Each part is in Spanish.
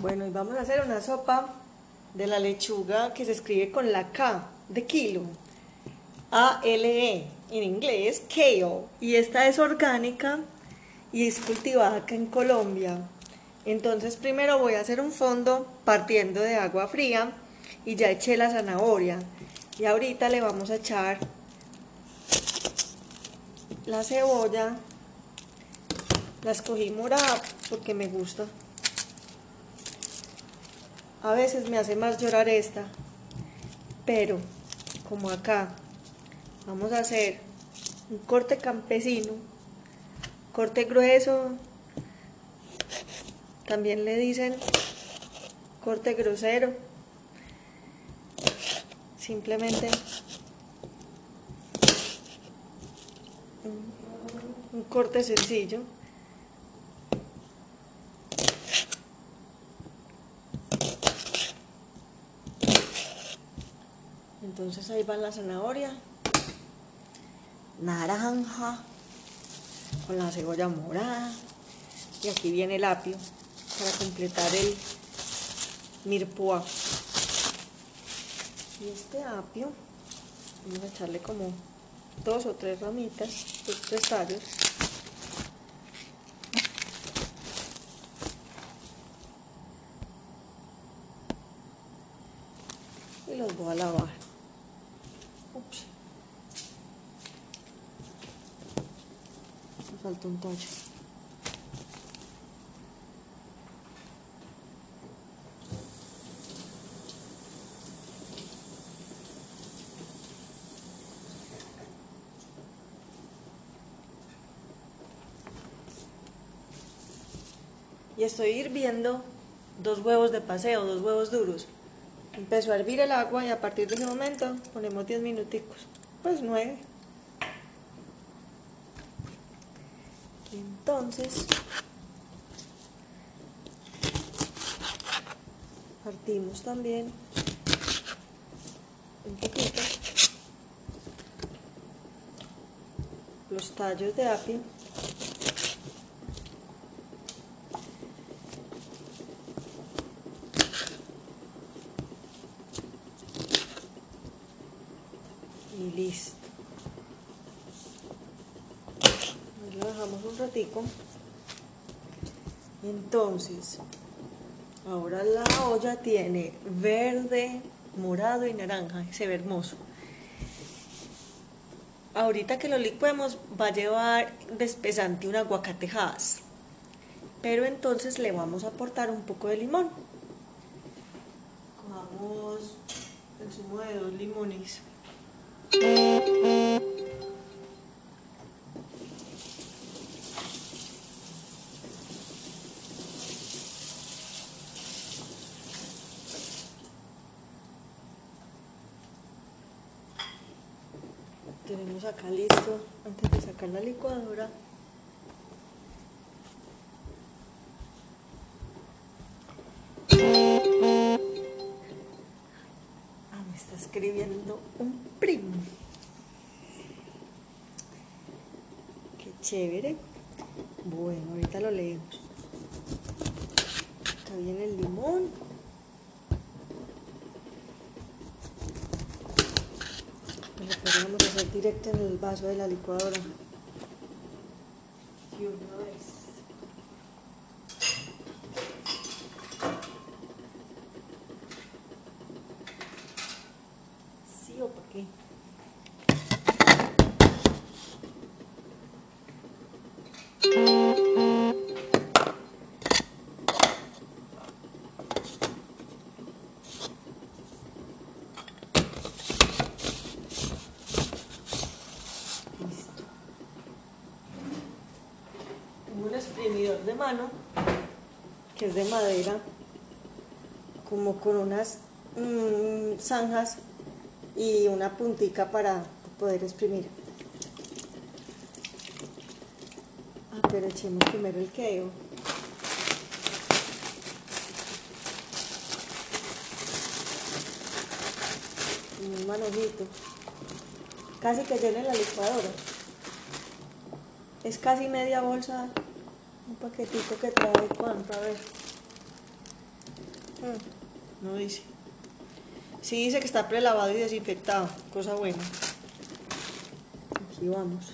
Bueno, y vamos a hacer una sopa de la lechuga que se escribe con la K de kilo. A-L-E, en inglés, kale. Y esta es orgánica y es cultivada acá en Colombia. Entonces primero voy a hacer un fondo partiendo de agua fría y ya eché la zanahoria. Y ahorita le vamos a echar la cebolla. La escogí morada porque me gusta. A veces me hace más llorar esta. Pero, como acá, vamos a hacer un corte campesino, corte grueso, también le dicen corte grosero. Simplemente un, corte sencillo. Entonces ahí va la zanahoria, naranja, con la cebolla morada. Y aquí viene el apio para completar el mirpoa. Y este apio, vamos a echarle como dos o tres ramitas, dos tres tallos. Y los voy a lavar. Un tallo. Y estoy hirviendo dos huevos de paseo, dos huevos duros. Empezó a hervir el agua y a partir de ese momento ponemos 10 minuticos, pues 9. Entonces partimos también un poquito los tallos de apio y listo. Ahí lo Entonces, ahora la olla tiene verde, morado y naranja, se ve hermoso. Ahorita que lo licuemos va a llevar de espesante un aguacatejas, pero entonces le vamos a aportar un poco de limón. Cogamos el zumo de dos limones. Tenemos acá listo, antes de sacar la licuadora, Ah, me está escribiendo un primo. Qué chévere. Bueno, ahorita lo leemos. Acá viene el limón. Lo podríamos hacer directo en el vaso de la licuadora. De mano que es de madera, como con unas mm, zanjas y una puntica para poder exprimir. Ah, echemos primero el queo. Un manojito. Casi que llene la licuadora. Es casi media bolsa, un paquetito que trae cuánto, a ver. Mm, no dice. Sí dice que está prelavado y desinfectado, cosa buena. Aquí vamos.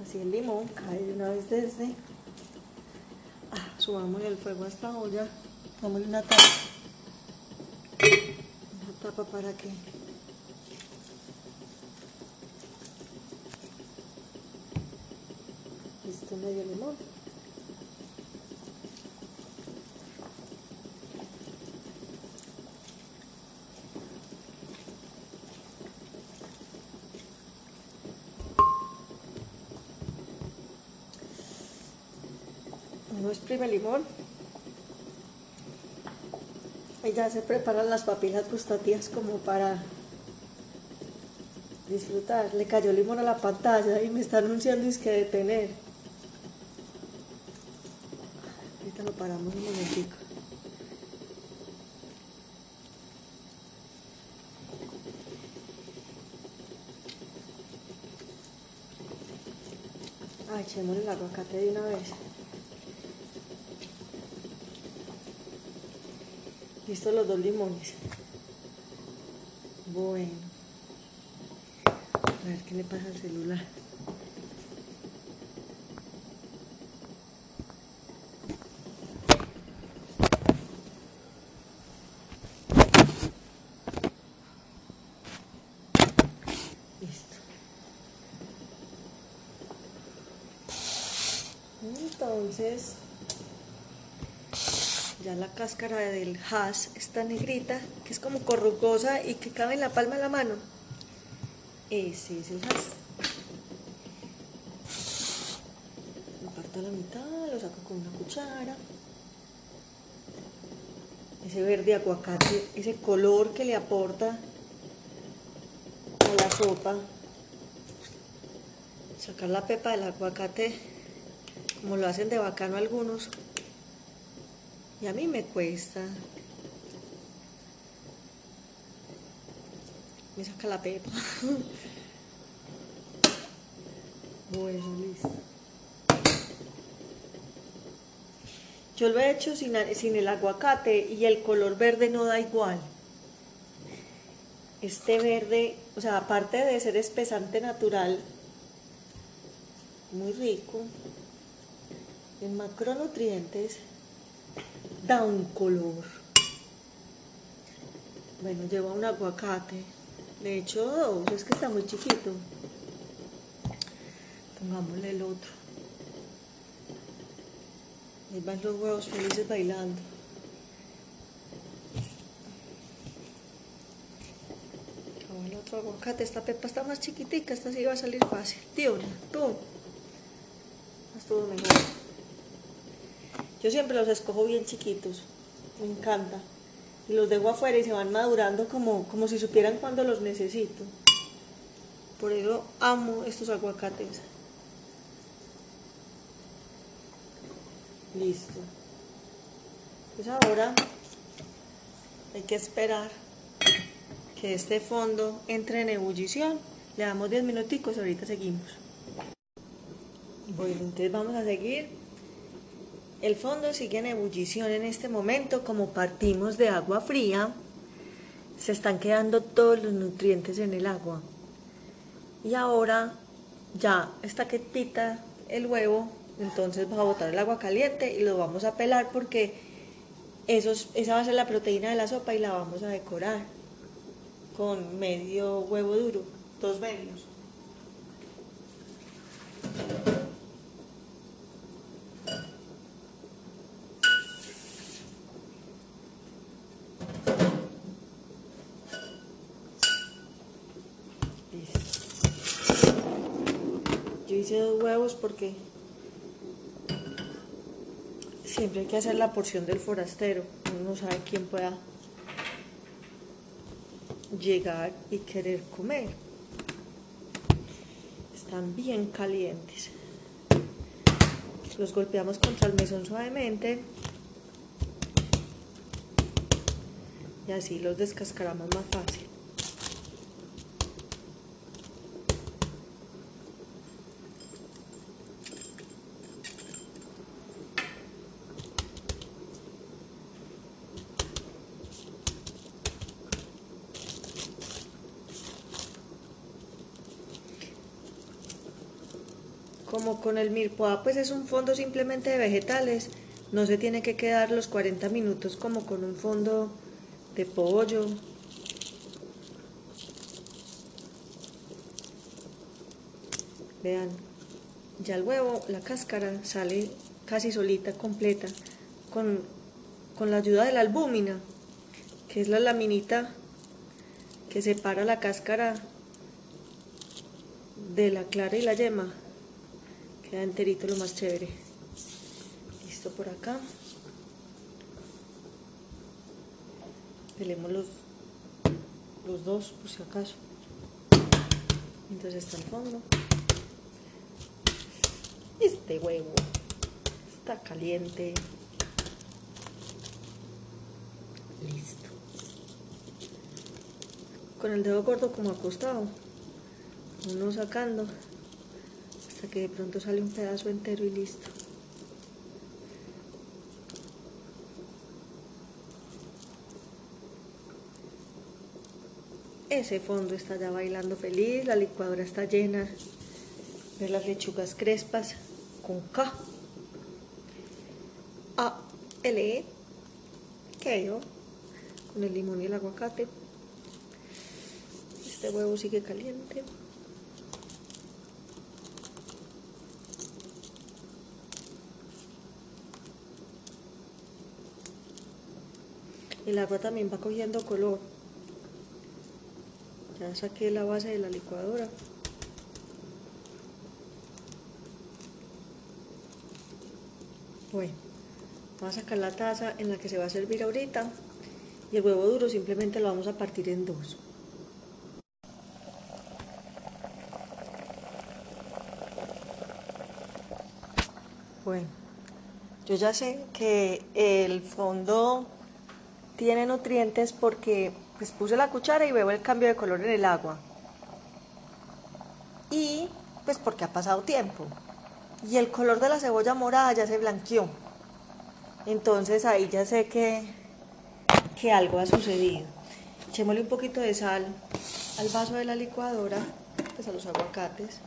Así el limón cae de una vez desde. Ah, subamos el fuego a esta olla. Dámosle una tapa. Una tapa para que Listo, medio limón. Uno exprime limón. Y ya se preparan las papilas gustativas como para disfrutar. Le cayó limón a la pantalla y me está anunciando es que detener. Ahorita lo paramos un momentico. Ah, echemos el aguacate de una vez. Listo los dos limones. Bueno. A ver qué le pasa al celular. Listo. Entonces, ya la cáscara del hash está negrita, que es como corrugosa y que cabe en la palma de la mano. Ese es el hash. Lo parto a la mitad, lo saco con una cuchara. Ese verde aguacate, ese color que le aporta a la sopa. Sacar la pepa del aguacate, como lo hacen de bacano algunos. Y a mí me cuesta. Me saca la pepa. bueno, listo. Yo lo he hecho sin, sin el aguacate y el color verde no da igual. Este verde, o sea, aparte de ser espesante natural, muy rico, en macronutrientes, da un color. Bueno, lleva un aguacate. De hecho, dos, es que está muy chiquito. Pongámosle el otro. Ahí van los huevos felices bailando. Como el otro aguacate, esta pepa está más chiquitica, esta sí va a salir fácil. Tío, tú. Estuvo mejor. Yo siempre los escojo bien chiquitos, me encanta. Y los dejo afuera y se van madurando como, como si supieran cuándo los necesito. Por eso amo estos aguacates. Listo. Pues ahora hay que esperar que este fondo entre en ebullición. Le damos 10 minuticos, ahorita seguimos. Bueno, entonces vamos a seguir. El fondo sigue en ebullición en este momento, como partimos de agua fría, se están quedando todos los nutrientes en el agua. Y ahora ya está quietita el huevo, entonces va a botar el agua caliente y lo vamos a pelar porque esa va a ser la proteína de la sopa y la vamos a decorar con medio huevo duro, dos medios. Yo hice dos huevos porque siempre hay que hacer la porción del forastero. Uno no sabe quién pueda llegar y querer comer. Están bien calientes. Los golpeamos contra el mesón suavemente. Y así los descascaramos más fácil. Como con el mirpoa pues es un fondo simplemente de vegetales, no se tiene que quedar los 40 minutos como con un fondo de pollo. Vean, ya el huevo, la cáscara sale casi solita, completa, con, con la ayuda de la albúmina, que es la laminita que separa la cáscara de la clara y la yema. Queda enterito lo más chévere. Listo por acá. Pelemos los, los dos por si acaso. Entonces está el fondo. Este huevo está caliente. Listo. Con el dedo corto como acostado. Uno sacando hasta que de pronto sale un pedazo entero y listo. Ese fondo está ya bailando feliz, la licuadora está llena de las lechugas crespas con K. A, L, E, yo con el limón y el aguacate. Este huevo sigue caliente. El agua también va cogiendo color. Ya saqué la base de la licuadora. Bueno, vamos a sacar la taza en la que se va a servir ahorita y el huevo duro simplemente lo vamos a partir en dos. Bueno, yo ya sé que el fondo tiene nutrientes porque pues puse la cuchara y veo el cambio de color en el agua. Y pues porque ha pasado tiempo y el color de la cebolla morada ya se blanqueó. Entonces ahí ya sé que, que algo ha sucedido. Echémosle un poquito de sal al vaso de la licuadora, pues a los aguacates.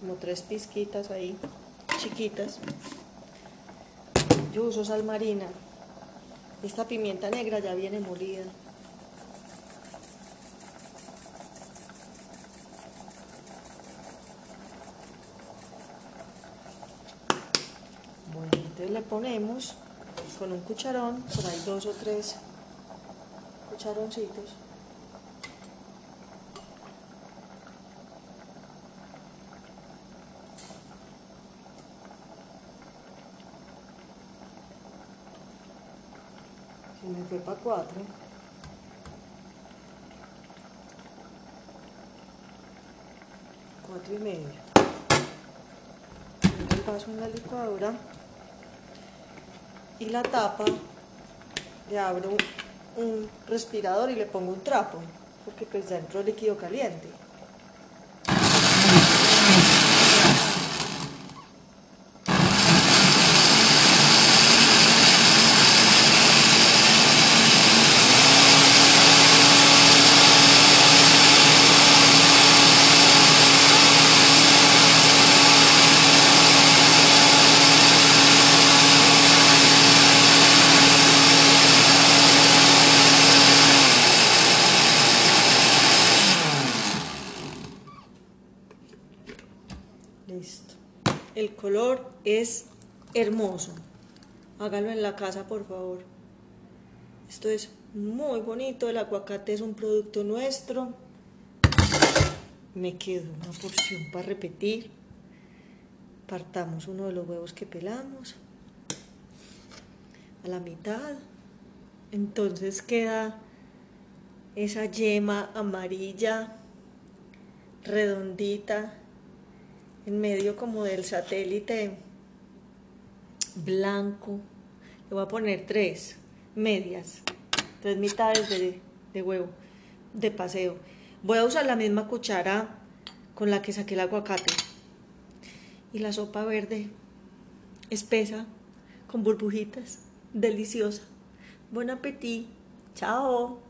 Como tres pizquitas ahí, chiquitas. Yo uso sal marina. Esta pimienta negra ya viene molida. le ponemos con un cucharón, por ahí dos o tres cucharoncitos. Me fue para cuatro. Cuatro y medio. El paso en la licuadora y la tapa le abro un respirador y le pongo un trapo porque pues dentro líquido caliente Listo. El color es hermoso. Hágalo en la casa, por favor. Esto es muy bonito. El aguacate es un producto nuestro. Me quedo una porción para repetir. Partamos uno de los huevos que pelamos a la mitad. Entonces queda esa yema amarilla redondita medio como del satélite blanco. Le voy a poner tres medias, tres mitades de, de huevo de paseo. Voy a usar la misma cuchara con la que saqué el aguacate. Y la sopa verde espesa con burbujitas, deliciosa. Buen apetito. Chao.